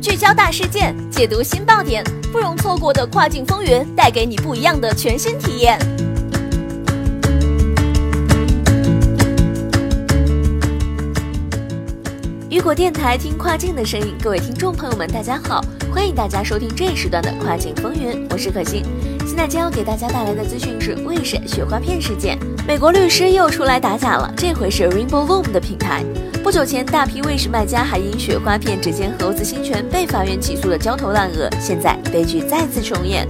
聚焦大事件，解读新爆点，不容错过的跨境风云，带给你不一样的全新体验。雨果电台听跨境的声音，各位听众朋友们，大家好，欢迎大家收听这一时段的跨境风云，我是可心。现在将要给大家带来的资讯是卫士雪花片事件，美国律师又出来打假了，这回是 Rainbow Loom 的品牌。不久前，大批卫士卖家还因雪花片指尖猴子侵权被法院起诉的焦头烂额，现在悲剧再次重演。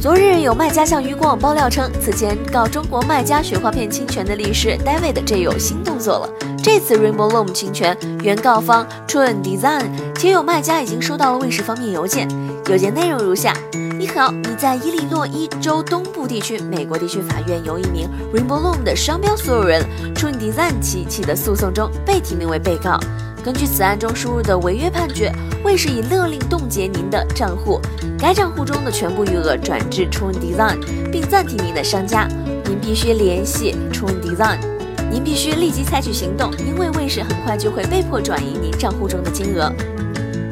昨日有卖家向渔光网爆料称，此前告中国卖家雪花片侵权的律师 David 这有新动作了。这次 Rainbow Loom 侵权，原告方 True Design 且有卖家已经收到了卫士方面邮件，邮件内容如下：你好，你在伊利诺伊州东部地区美国地区法院由一名 Rainbow Loom 的商标所有人 True Design 起起的诉讼中被提名为被告。根据此案中输入的违约判决，卫士已勒令冻结您的账户，该账户中的全部余额转至 True Design，并暂停您的商家。您必须联系 True Design。您必须立即采取行动，因为卫士很快就会被迫转移您账户中的金额。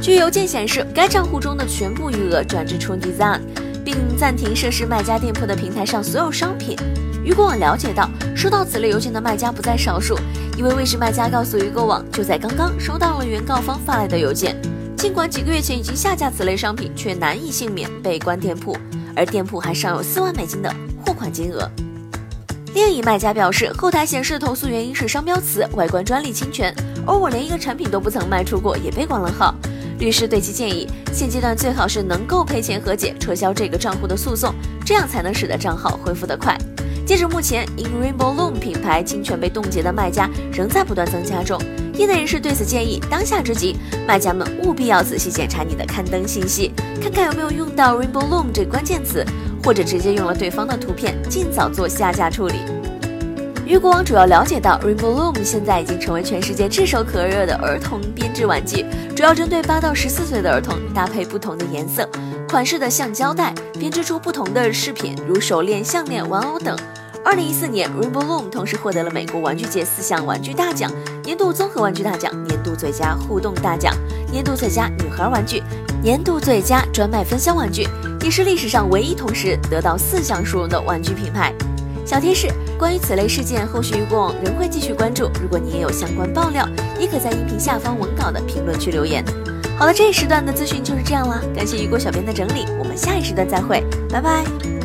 据邮件显示，该账户中的全部余额转至 True Design，并暂停涉事卖家店铺的平台上所有商品。鱼果网了解到，收到此类邮件的卖家不在少数。一位卫视卖家告诉鱼果网，就在刚刚收到了原告方发来的邮件。尽管几个月前已经下架此类商品，却难以幸免被关店铺，而店铺还尚有四万美金的货款金额。另一卖家表示，后台显示投诉原因是商标词外观专利侵权，而我连一个产品都不曾卖出过，也被关了号。律师对其建议，现阶段最好是能够赔钱和解，撤销这个账户的诉讼，这样才能使得账号恢复得快。截至目前，因 Rainbow Loom 品牌侵权被冻结的卖家仍在不断增加中。业内人士对此建议，当下之急，卖家们务必要仔细检查你的刊登信息，看看有没有用到 Rainbow Loom 这关键词。或者直接用了对方的图片，尽早做下架处理。鱼果网主要了解到，Rainbow Loom 现在已经成为全世界炙手可热的儿童编织玩具，主要针对八到十四岁的儿童，搭配不同的颜色、款式的橡胶带，编织出不同的饰品，如手链、项链、玩偶等。二零一四年，Rainbow Loom 同时获得了美国玩具界四项玩具大奖：年度综合玩具大奖、年度最佳互动大奖、年度最佳女孩玩具、年度最佳专卖分销玩具。也是历史上唯一同时得到四项殊荣的玩具品牌。小贴士：关于此类事件，后续鱼果网仍会继续关注。如果你也有相关爆料，也可在音频下方文稿的评论区留言。好了，这一时段的资讯就是这样了，感谢雨果小编的整理，我们下一时段再会，拜拜。